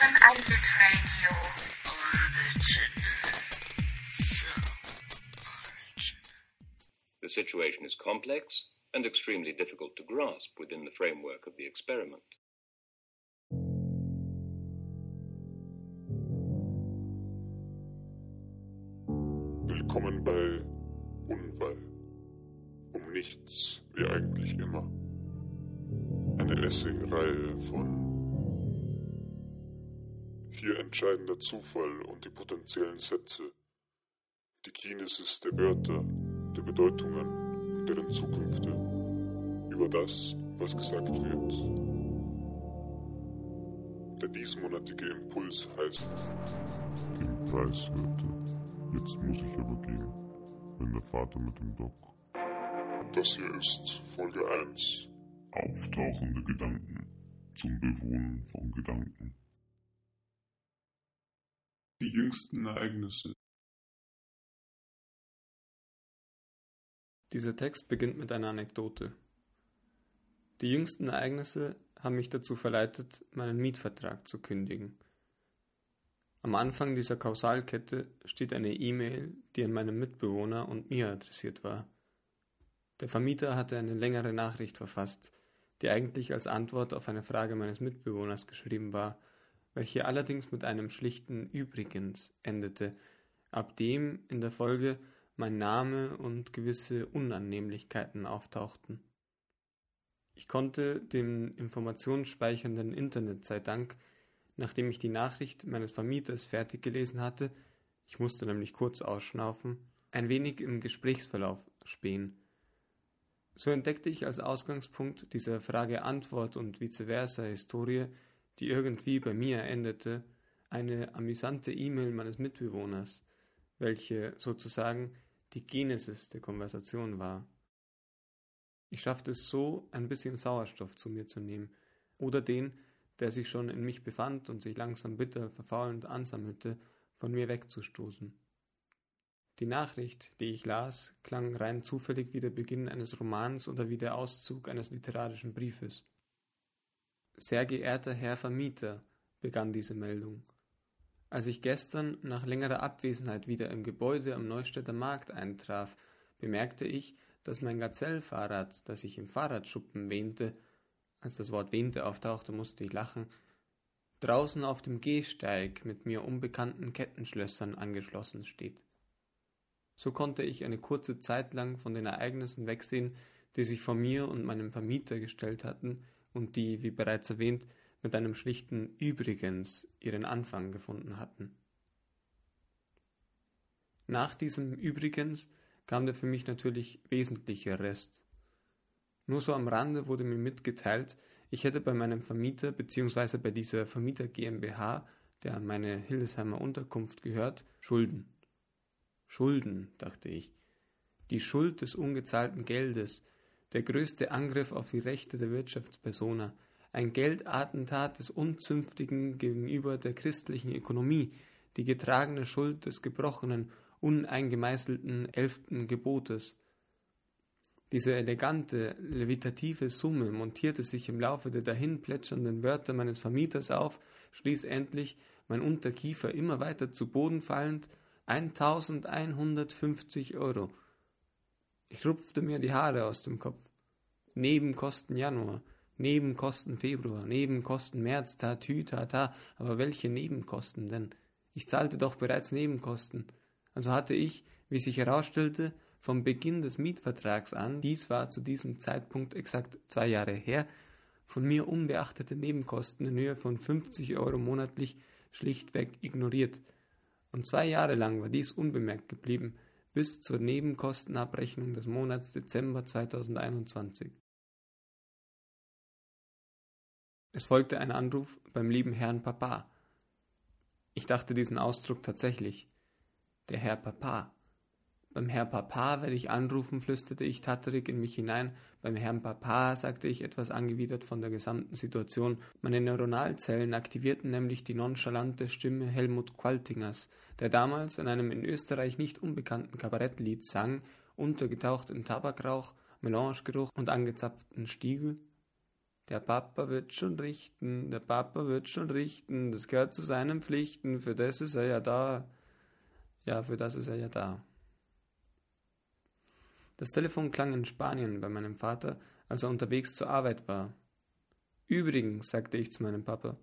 hören Einlit Radio. The situation is complex and extremely difficult to grasp within the framework of the experiment. Willkommen bei Unwahl. Um nichts, wie eigentlich immer. Eine Essay-Reihe von hier entscheidender Zufall und die potenziellen Sätze, die Kinesis der Wörter, der Bedeutungen und deren Zukünfte, über das, was gesagt wird. Der diesmonatige Impuls heißt, Den Preis hörte. Jetzt muss ich aber gehen, wenn der Vater mit dem Doc. das hier ist Folge 1. Auftauchende Gedanken zum Bewohnen von Gedanken. Die jüngsten Ereignisse. Dieser Text beginnt mit einer Anekdote. Die jüngsten Ereignisse haben mich dazu verleitet, meinen Mietvertrag zu kündigen. Am Anfang dieser Kausalkette steht eine E-Mail, die an meinen Mitbewohner und mir adressiert war. Der Vermieter hatte eine längere Nachricht verfasst, die eigentlich als Antwort auf eine Frage meines Mitbewohners geschrieben war, welche allerdings mit einem schlichten Übrigens endete, ab dem in der Folge mein Name und gewisse Unannehmlichkeiten auftauchten. Ich konnte dem informationsspeichernden Internet sei Dank, nachdem ich die Nachricht meines Vermieters fertig gelesen hatte, ich musste nämlich kurz ausschnaufen, ein wenig im Gesprächsverlauf spähen. So entdeckte ich als Ausgangspunkt dieser Frage-Antwort und vice versa Historie, die irgendwie bei mir endete, eine amüsante E-Mail meines Mitbewohners, welche sozusagen die Genesis der Konversation war. Ich schaffte es so, ein bisschen Sauerstoff zu mir zu nehmen, oder den, der sich schon in mich befand und sich langsam bitter verfaulend ansammelte, von mir wegzustoßen. Die Nachricht, die ich las, klang rein zufällig wie der Beginn eines Romans oder wie der Auszug eines literarischen Briefes. Sehr geehrter Herr Vermieter, begann diese Meldung. Als ich gestern nach längerer Abwesenheit wieder im Gebäude am Neustädter Markt eintraf, bemerkte ich, dass mein Gazellfahrrad, das ich im Fahrradschuppen wähnte, als das Wort wähnte auftauchte, musste ich lachen, draußen auf dem Gehsteig mit mir unbekannten Kettenschlössern angeschlossen steht. So konnte ich eine kurze Zeit lang von den Ereignissen wegsehen, die sich vor mir und meinem Vermieter gestellt hatten und die, wie bereits erwähnt, mit einem schlichten Übrigens ihren Anfang gefunden hatten. Nach diesem Übrigens kam der für mich natürlich wesentliche Rest. Nur so am Rande wurde mir mitgeteilt, ich hätte bei meinem Vermieter bzw. bei dieser Vermieter GmbH, der an meine Hildesheimer Unterkunft gehört, Schulden. Schulden, dachte ich. Die Schuld des ungezahlten Geldes, der größte Angriff auf die Rechte der Wirtschaftspersona, ein Geldattentat des Unzünftigen gegenüber der christlichen Ökonomie, die getragene Schuld des gebrochenen, uneingemeißelten elften Gebotes. Diese elegante, levitative Summe montierte sich im Laufe der dahin plätschernden Wörter meines Vermieters auf, schließlich, mein Unterkiefer immer weiter zu Boden fallend, 1150 Euro. Ich rupfte mir die Haare aus dem Kopf. Nebenkosten Januar, Nebenkosten Februar, Nebenkosten März, tatü, tata, aber welche Nebenkosten denn? Ich zahlte doch bereits Nebenkosten. Also hatte ich, wie sich herausstellte, vom Beginn des Mietvertrags an, dies war zu diesem Zeitpunkt exakt zwei Jahre her, von mir unbeachtete Nebenkosten in Höhe von 50 Euro monatlich schlichtweg ignoriert. Und zwei Jahre lang war dies unbemerkt geblieben, bis zur Nebenkostenabrechnung des Monats Dezember 2021. Es folgte ein Anruf beim lieben Herrn Papa. Ich dachte diesen Ausdruck tatsächlich. Der Herr Papa. Beim Herrn Papa werde ich anrufen, flüsterte ich tatterig in mich hinein. Beim Herrn Papa, sagte ich etwas angewidert von der gesamten Situation. Meine Neuronalzellen aktivierten nämlich die nonchalante Stimme Helmut Qualtingers, der damals in einem in Österreich nicht unbekannten Kabarettlied sang, untergetaucht in Tabakrauch, Melangegeruch und angezapften Stiegel. Der Papa wird schon richten, der Papa wird schon richten, das gehört zu seinen Pflichten, für das ist er ja da. Ja, für das ist er ja da. Das Telefon klang in Spanien bei meinem Vater, als er unterwegs zur Arbeit war. Übrigens, sagte ich zu meinem Papa,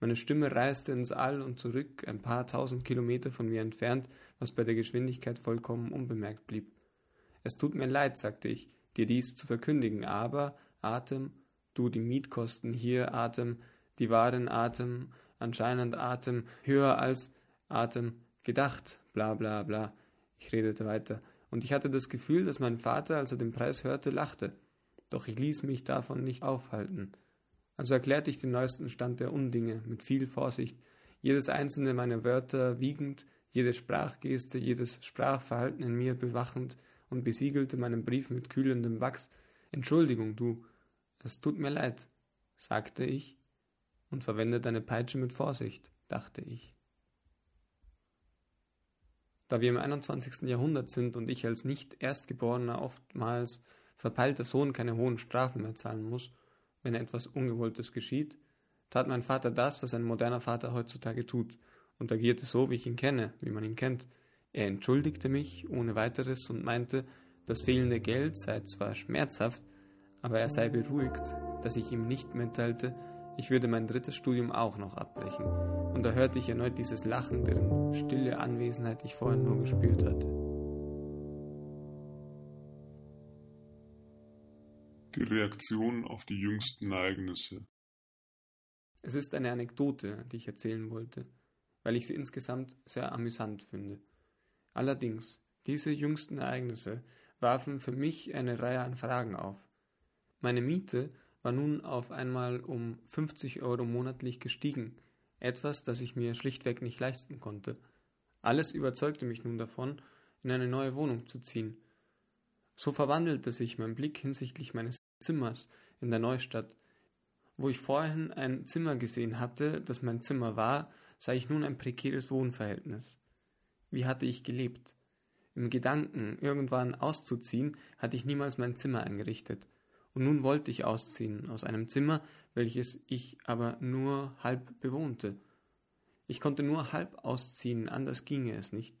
meine Stimme reiste ins All und zurück, ein paar tausend Kilometer von mir entfernt, was bei der Geschwindigkeit vollkommen unbemerkt blieb. Es tut mir leid, sagte ich, dir dies zu verkündigen, aber Atem, du die Mietkosten hier, Atem, die Waren, Atem, anscheinend Atem, höher als Atem, gedacht, bla bla bla. Ich redete weiter, und ich hatte das Gefühl, dass mein Vater, als er den Preis hörte, lachte. Doch ich ließ mich davon nicht aufhalten. Also erklärte ich den neuesten Stand der Undinge mit viel Vorsicht, jedes einzelne meiner Wörter wiegend, jede Sprachgeste, jedes Sprachverhalten in mir bewachend und besiegelte meinen Brief mit kühlendem Wachs. Entschuldigung, du, es tut mir leid, sagte ich und verwende deine Peitsche mit Vorsicht, dachte ich. Da wir im 21. Jahrhundert sind und ich als nicht Erstgeborener oftmals verpeilter Sohn keine hohen Strafen mehr zahlen muss, wenn etwas Ungewolltes geschieht, tat mein Vater das, was ein moderner Vater heutzutage tut, und agierte so, wie ich ihn kenne, wie man ihn kennt. Er entschuldigte mich ohne weiteres und meinte, das fehlende Geld sei zwar schmerzhaft, aber er sei beruhigt, dass ich ihm nicht mitteilte, ich würde mein drittes Studium auch noch abbrechen, und da hörte ich erneut dieses Lachen, deren stille Anwesenheit ich vorhin nur gespürt hatte. Die Reaktion auf die jüngsten Ereignisse. Es ist eine Anekdote, die ich erzählen wollte, weil ich sie insgesamt sehr amüsant finde. Allerdings, diese jüngsten Ereignisse warfen für mich eine Reihe an Fragen auf. Meine Miete war nun auf einmal um 50 Euro monatlich gestiegen, etwas, das ich mir schlichtweg nicht leisten konnte. Alles überzeugte mich nun davon, in eine neue Wohnung zu ziehen. So verwandelte sich mein Blick hinsichtlich meines Zimmers in der Neustadt. Wo ich vorhin ein Zimmer gesehen hatte, das mein Zimmer war, sah ich nun ein prekäres Wohnverhältnis. Wie hatte ich gelebt? Im Gedanken, irgendwann auszuziehen, hatte ich niemals mein Zimmer eingerichtet. Und nun wollte ich ausziehen aus einem Zimmer, welches ich aber nur halb bewohnte. Ich konnte nur halb ausziehen, anders ginge es nicht.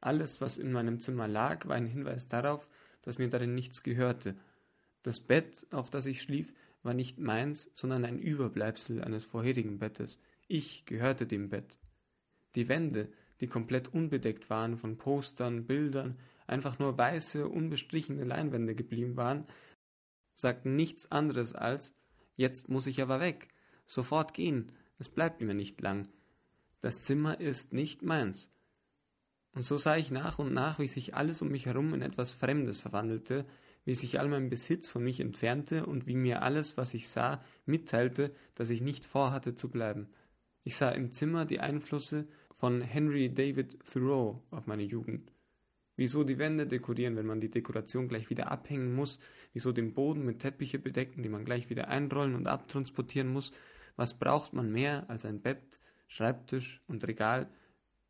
Alles, was in meinem Zimmer lag, war ein Hinweis darauf, dass mir darin nichts gehörte, das Bett, auf das ich schlief, war nicht meins, sondern ein Überbleibsel eines vorherigen Bettes. Ich gehörte dem Bett. Die Wände, die komplett unbedeckt waren von Postern, Bildern, einfach nur weiße, unbestrichene Leinwände geblieben waren, sagten nichts anderes als Jetzt muss ich aber weg, sofort gehen, es bleibt mir nicht lang. Das Zimmer ist nicht meins. Und so sah ich nach und nach, wie sich alles um mich herum in etwas Fremdes verwandelte, wie sich all mein Besitz von mich entfernte und wie mir alles, was ich sah, mitteilte, dass ich nicht vorhatte zu bleiben. Ich sah im Zimmer die Einflüsse von Henry David Thoreau auf meine Jugend. Wieso die Wände dekorieren, wenn man die Dekoration gleich wieder abhängen muss? Wieso den Boden mit Teppiche bedecken, die man gleich wieder einrollen und abtransportieren muss? Was braucht man mehr als ein Bett, Schreibtisch und Regal,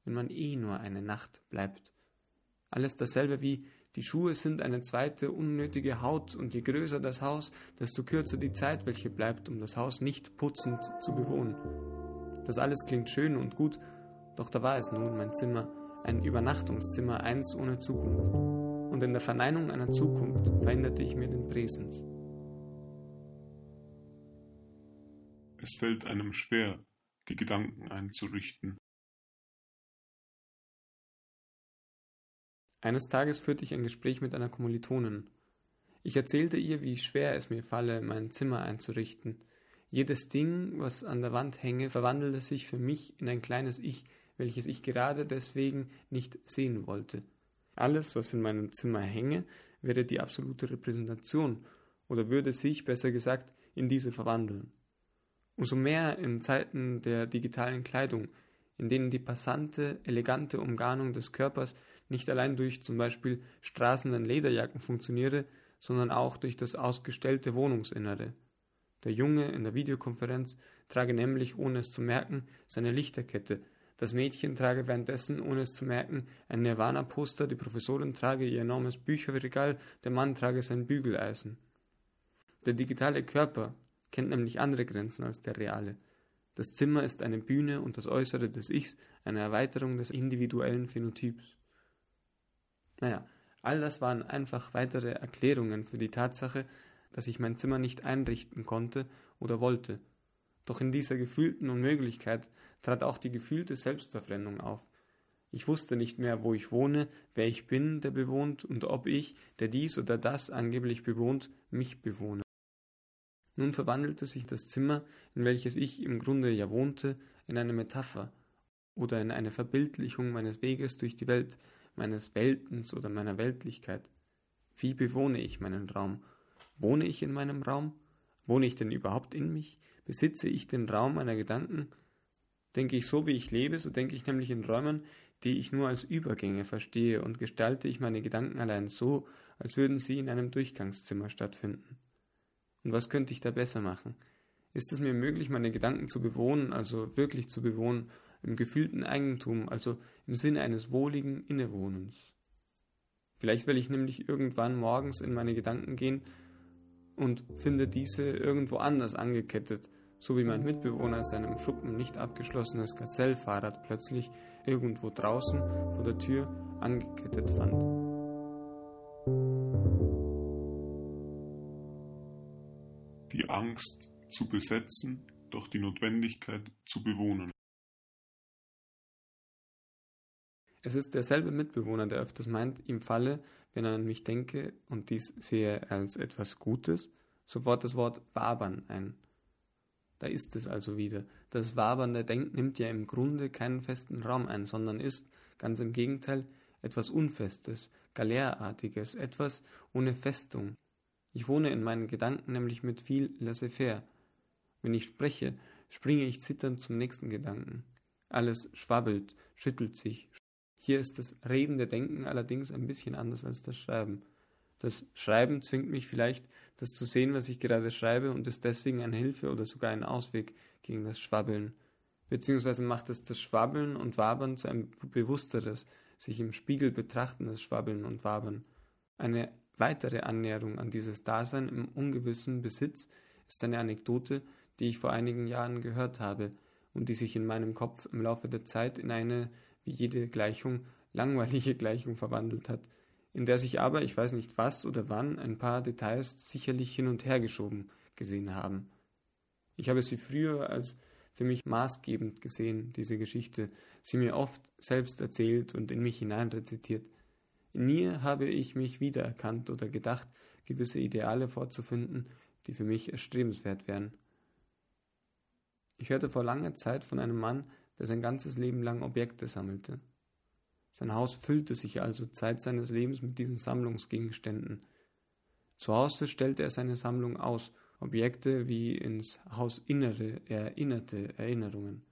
wenn man eh nur eine Nacht bleibt? Alles dasselbe wie die Schuhe sind eine zweite unnötige Haut, und je größer das Haus, desto kürzer die Zeit, welche bleibt, um das Haus nicht putzend zu bewohnen. Das alles klingt schön und gut, doch da war es nun mein Zimmer, ein Übernachtungszimmer, eins ohne Zukunft. Und in der Verneinung einer Zukunft veränderte ich mir den Präsens. Es fällt einem schwer, die Gedanken einzurichten. Eines Tages führte ich ein Gespräch mit einer Kommilitonin. Ich erzählte ihr, wie schwer es mir falle, mein Zimmer einzurichten. Jedes Ding, was an der Wand hänge, verwandelte sich für mich in ein kleines Ich, welches ich gerade deswegen nicht sehen wollte. Alles, was in meinem Zimmer hänge, wäre die absolute Repräsentation oder würde sich, besser gesagt, in diese verwandeln. Umso mehr in Zeiten der digitalen Kleidung, in denen die passante, elegante Umgarnung des Körpers nicht allein durch zum Beispiel straßenden Lederjacken funktioniere, sondern auch durch das ausgestellte Wohnungsinnere. Der Junge in der Videokonferenz trage nämlich, ohne es zu merken, seine Lichterkette, das Mädchen trage währenddessen, ohne es zu merken, ein Nirvana-Poster, die Professorin trage ihr enormes Bücherregal, der Mann trage sein Bügeleisen. Der digitale Körper, kennt nämlich andere Grenzen als der reale. Das Zimmer ist eine Bühne und das Äußere des Ichs eine Erweiterung des individuellen Phänotyps. Naja, all das waren einfach weitere Erklärungen für die Tatsache, dass ich mein Zimmer nicht einrichten konnte oder wollte. Doch in dieser gefühlten Unmöglichkeit trat auch die gefühlte Selbstverfremdung auf. Ich wusste nicht mehr, wo ich wohne, wer ich bin, der bewohnt, und ob ich, der dies oder das angeblich bewohnt, mich bewohne. Nun verwandelte sich das Zimmer, in welches ich im Grunde ja wohnte, in eine Metapher oder in eine Verbildlichung meines Weges durch die Welt, meines Weltens oder meiner Weltlichkeit. Wie bewohne ich meinen Raum? Wohne ich in meinem Raum? Wohne ich denn überhaupt in mich? Besitze ich den Raum meiner Gedanken? Denke ich so, wie ich lebe, so denke ich nämlich in Räumen, die ich nur als Übergänge verstehe, und gestalte ich meine Gedanken allein so, als würden sie in einem Durchgangszimmer stattfinden. Und was könnte ich da besser machen? Ist es mir möglich, meine Gedanken zu bewohnen, also wirklich zu bewohnen, im gefühlten Eigentum, also im Sinne eines wohligen Innewohnens? Vielleicht will ich nämlich irgendwann morgens in meine Gedanken gehen und finde diese irgendwo anders angekettet, so wie mein Mitbewohner seinem Schuppen nicht abgeschlossenes Gazellfahrrad plötzlich irgendwo draußen vor der Tür angekettet fand. Die Angst zu besetzen, doch die Notwendigkeit zu bewohnen. Es ist derselbe Mitbewohner, der öfters meint, ihm falle, wenn er an mich denke und dies sehe als etwas Gutes, sofort das Wort wabern ein. Da ist es also wieder. Das wabernde Denken nimmt ja im Grunde keinen festen Raum ein, sondern ist, ganz im Gegenteil, etwas Unfestes, Galärartiges, etwas ohne Festung. Ich wohne in meinen Gedanken nämlich mit viel laissez-faire. Wenn ich spreche, springe ich zitternd zum nächsten Gedanken. Alles schwabbelt, schüttelt sich. Hier ist das redende Denken allerdings ein bisschen anders als das Schreiben. Das Schreiben zwingt mich vielleicht, das zu sehen, was ich gerade schreibe, und ist deswegen eine Hilfe oder sogar ein Ausweg gegen das Schwabbeln. Beziehungsweise macht es das Schwabbeln und Wabern zu einem bewussteres, sich im Spiegel betrachtendes Schwabbeln und Wabern. Eine weitere Annäherung an dieses Dasein im ungewissen Besitz ist eine Anekdote, die ich vor einigen Jahren gehört habe und die sich in meinem Kopf im Laufe der Zeit in eine, wie jede Gleichung, langweilige Gleichung verwandelt hat, in der sich aber, ich weiß nicht was oder wann, ein paar Details sicherlich hin und her geschoben gesehen haben. Ich habe sie früher als für mich maßgebend gesehen, diese Geschichte, sie mir oft selbst erzählt und in mich hineinrezitiert. In mir habe ich mich wiedererkannt oder gedacht, gewisse Ideale vorzufinden, die für mich erstrebenswert wären. Ich hörte vor langer Zeit von einem Mann, der sein ganzes Leben lang Objekte sammelte. Sein Haus füllte sich also Zeit seines Lebens mit diesen Sammlungsgegenständen. Zu Hause stellte er seine Sammlung aus, Objekte wie ins Hausinnere erinnerte Erinnerungen.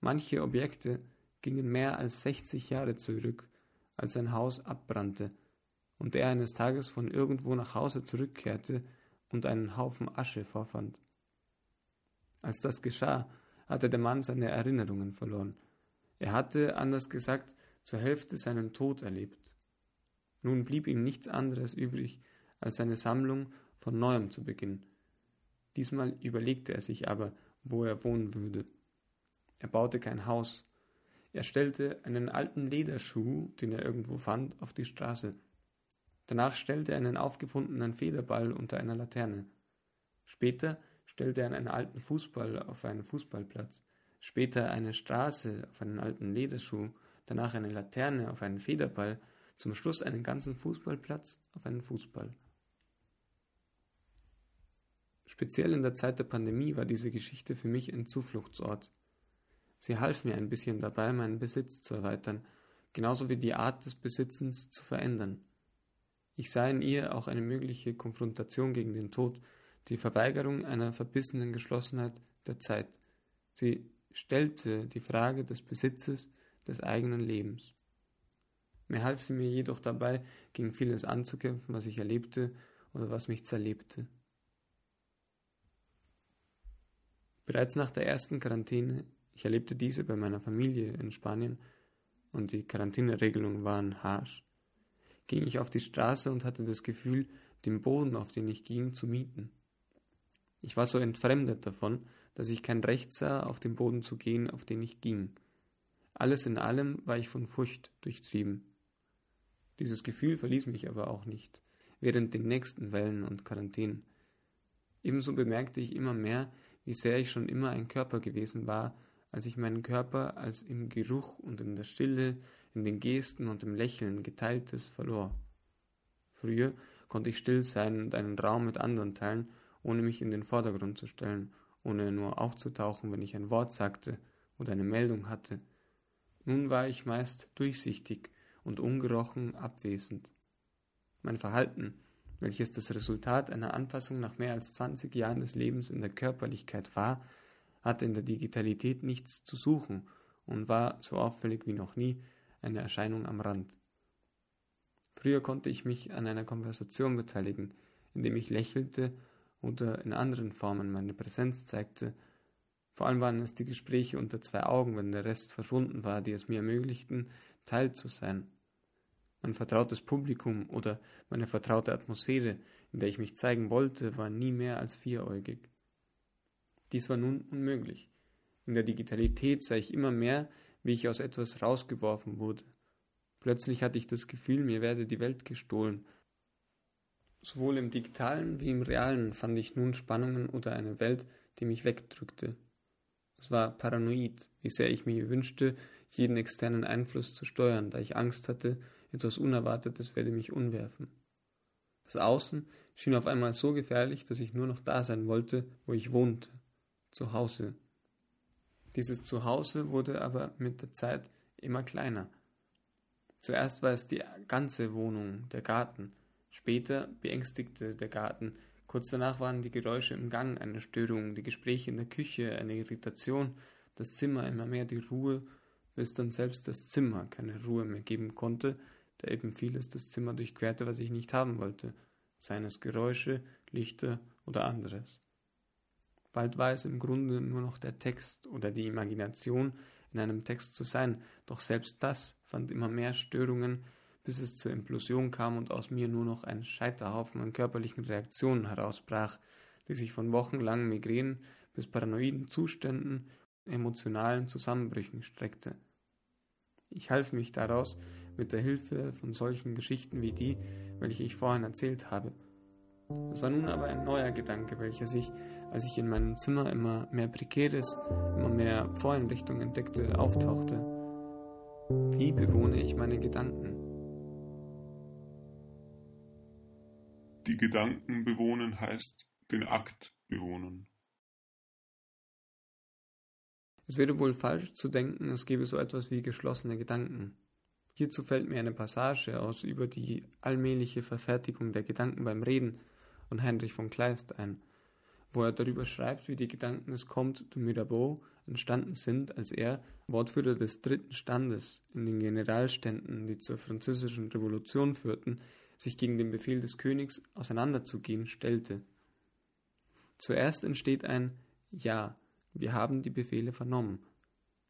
Manche Objekte gingen mehr als 60 Jahre zurück, als sein Haus abbrannte und er eines Tages von irgendwo nach Hause zurückkehrte und einen Haufen Asche vorfand. Als das geschah, hatte der Mann seine Erinnerungen verloren. Er hatte, anders gesagt, zur Hälfte seinen Tod erlebt. Nun blieb ihm nichts anderes übrig, als seine Sammlung von neuem zu beginnen. Diesmal überlegte er sich aber, wo er wohnen würde. Er baute kein Haus. Er stellte einen alten Lederschuh, den er irgendwo fand, auf die Straße. Danach stellte er einen aufgefundenen Federball unter einer Laterne. Später stellte er einen alten Fußball auf einen Fußballplatz, später eine Straße auf einen alten Lederschuh danach eine Laterne auf einen Federball, zum Schluss einen ganzen Fußballplatz auf einen Fußball. Speziell in der Zeit der Pandemie war diese Geschichte für mich ein Zufluchtsort. Sie half mir ein bisschen dabei, meinen Besitz zu erweitern, genauso wie die Art des Besitzens zu verändern. Ich sah in ihr auch eine mögliche Konfrontation gegen den Tod, die Verweigerung einer verbissenen Geschlossenheit der Zeit. Sie stellte die Frage des Besitzes des eigenen Lebens. Mir half sie mir jedoch dabei, gegen vieles anzukämpfen, was ich erlebte oder was mich zerlebte. Bereits nach der ersten Quarantäne, ich erlebte diese bei meiner Familie in Spanien und die Quarantäneregelungen waren harsch, ging ich auf die Straße und hatte das Gefühl, den Boden, auf den ich ging, zu mieten. Ich war so entfremdet davon, dass ich kein Recht sah, auf den Boden zu gehen, auf den ich ging. Alles in allem war ich von Furcht durchtrieben. Dieses Gefühl verließ mich aber auch nicht, während den nächsten Wellen und Quarantänen. Ebenso bemerkte ich immer mehr, wie sehr ich schon immer ein Körper gewesen war, als ich meinen Körper als im Geruch und in der Stille, in den Gesten und im Lächeln geteiltes verlor. Früher konnte ich still sein und einen Raum mit anderen teilen, ohne mich in den Vordergrund zu stellen, ohne nur aufzutauchen, wenn ich ein Wort sagte oder eine Meldung hatte. Nun war ich meist durchsichtig und ungerochen abwesend. Mein Verhalten, welches das Resultat einer Anpassung nach mehr als 20 Jahren des Lebens in der Körperlichkeit war, hatte in der Digitalität nichts zu suchen und war so auffällig wie noch nie eine Erscheinung am Rand. Früher konnte ich mich an einer Konversation beteiligen, indem ich lächelte oder in anderen Formen meine Präsenz zeigte. Vor allem waren es die Gespräche unter zwei Augen, wenn der Rest verschwunden war, die es mir ermöglichten, Teil zu sein. Mein vertrautes Publikum oder meine vertraute Atmosphäre, in der ich mich zeigen wollte, war nie mehr als vieräugig. Dies war nun unmöglich. In der Digitalität sah ich immer mehr, wie ich aus etwas rausgeworfen wurde. Plötzlich hatte ich das Gefühl, mir werde die Welt gestohlen. Sowohl im digitalen wie im realen fand ich nun Spannungen oder eine Welt, die mich wegdrückte. Es war paranoid, wie sehr ich mir wünschte, jeden externen Einfluss zu steuern, da ich Angst hatte, etwas Unerwartetes werde mich unwerfen. Das Außen schien auf einmal so gefährlich, dass ich nur noch da sein wollte, wo ich wohnte, zu Hause. Dieses Zuhause wurde aber mit der Zeit immer kleiner. Zuerst war es die ganze Wohnung, der Garten, später beängstigte der Garten, kurz danach waren die Geräusche im Gang eine Störung, die Gespräche in der Küche eine Irritation, das Zimmer immer mehr die Ruhe bis dann selbst das Zimmer keine Ruhe mehr geben konnte, da eben vieles das Zimmer durchquerte, was ich nicht haben wollte, seien es Geräusche, Lichter oder anderes. Bald war es im Grunde nur noch der Text oder die Imagination, in einem Text zu sein, doch selbst das fand immer mehr Störungen, bis es zur Implosion kam und aus mir nur noch ein Scheiterhaufen an körperlichen Reaktionen herausbrach, die sich von wochenlangen Migränen bis paranoiden Zuständen emotionalen Zusammenbrüchen streckte. Ich half mich daraus mit der Hilfe von solchen Geschichten wie die, welche ich vorhin erzählt habe. Es war nun aber ein neuer Gedanke, welcher sich, als ich in meinem Zimmer immer mehr Prekäres, immer mehr Voreinrichtungen entdeckte, auftauchte. Wie bewohne ich meine Gedanken? Die Gedanken bewohnen heißt den Akt bewohnen. Es wäre wohl falsch zu denken, es gebe so etwas wie geschlossene Gedanken. Hierzu fällt mir eine Passage aus über die allmähliche Verfertigung der Gedanken beim Reden von Heinrich von Kleist ein, wo er darüber schreibt, wie die Gedanken des Comte de Mirabeau entstanden sind, als er, Wortführer des dritten Standes in den Generalständen, die zur französischen Revolution führten, sich gegen den Befehl des Königs auseinanderzugehen stellte. Zuerst entsteht ein Ja, wir haben die Befehle vernommen.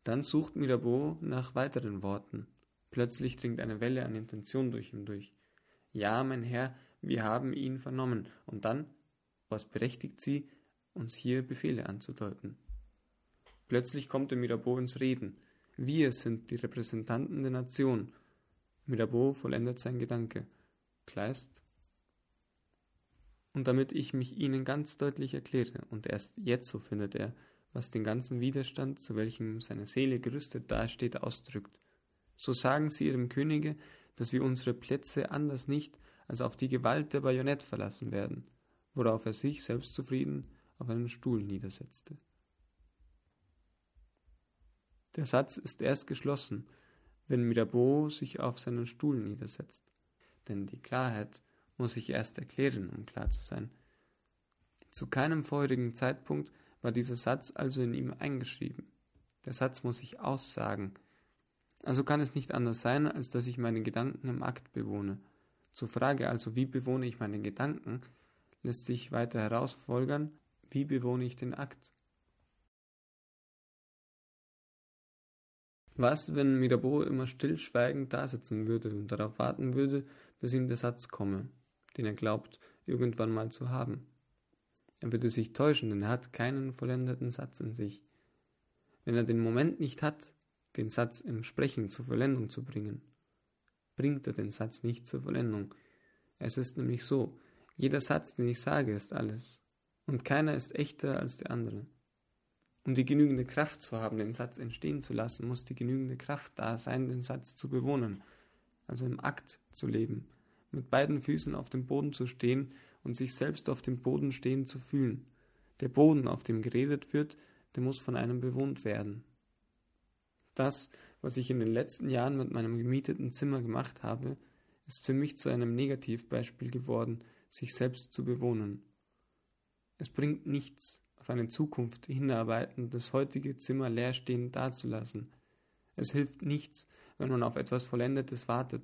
Dann sucht Mirabeau nach weiteren Worten. Plötzlich dringt eine Welle an Intention durch ihn durch. Ja, mein Herr, wir haben ihn vernommen. Und dann, was berechtigt sie, uns hier Befehle anzudeuten? Plötzlich kommt der Mirabeau ins Reden. Wir sind die Repräsentanten der Nation. Mirabeau vollendet sein Gedanke. Kleist. Und damit ich mich Ihnen ganz deutlich erkläre, und erst jetzt so findet er, was den ganzen Widerstand, zu welchem seine Seele gerüstet dasteht, ausdrückt. So sagen sie ihrem Könige, dass wir unsere Plätze anders nicht als auf die Gewalt der Bajonett verlassen werden, worauf er sich selbstzufrieden auf einen Stuhl niedersetzte. Der Satz ist erst geschlossen, wenn Mirabeau sich auf seinen Stuhl niedersetzt, denn die Klarheit muss sich erst erklären, um klar zu sein. Zu keinem vorherigen Zeitpunkt war dieser Satz also in ihm eingeschrieben. Der Satz muss sich aussagen. Also kann es nicht anders sein, als dass ich meine Gedanken im Akt bewohne. Zur Frage also, wie bewohne ich meine Gedanken, lässt sich weiter herausfolgern, wie bewohne ich den Akt. Was, wenn Mirabeau immer stillschweigend dasitzen würde und darauf warten würde, dass ihm der Satz komme, den er glaubt, irgendwann mal zu haben? Er würde sich täuschen, denn er hat keinen vollendeten Satz in sich. Wenn er den Moment nicht hat, den Satz im Sprechen zur Vollendung zu bringen, bringt er den Satz nicht zur Vollendung. Es ist nämlich so, jeder Satz, den ich sage, ist alles, und keiner ist echter als der andere. Um die genügende Kraft zu haben, den Satz entstehen zu lassen, muss die genügende Kraft da sein, den Satz zu bewohnen, also im Akt zu leben, mit beiden Füßen auf dem Boden zu stehen und sich selbst auf dem Boden stehen zu fühlen. Der Boden, auf dem geredet wird, der muss von einem bewohnt werden. Das, was ich in den letzten Jahren mit meinem gemieteten Zimmer gemacht habe, ist für mich zu einem Negativbeispiel geworden, sich selbst zu bewohnen. Es bringt nichts, auf eine Zukunft hinarbeiten, das heutige Zimmer leerstehend dazulassen. Es hilft nichts, wenn man auf etwas Vollendetes wartet.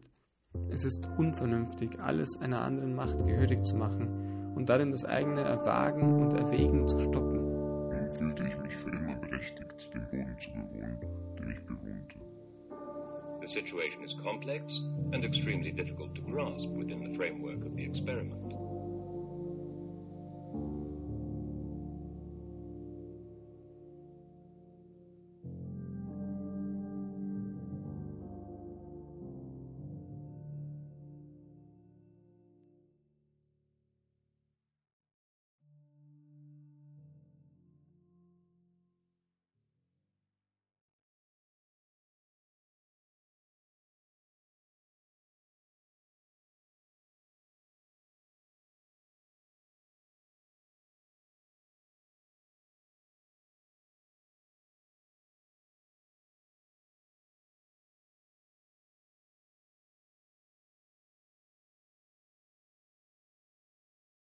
Es ist unvernünftig, alles einer anderen Macht gehörig zu machen und darin das eigene Erwagen und Erwägen zu stoppen. Dann fühlte ich mich für immer berechtigt, den Boden zu bewohnen, den ich bewohnte. The situation is complex and extremely difficult to grasp within the framework of the experiment.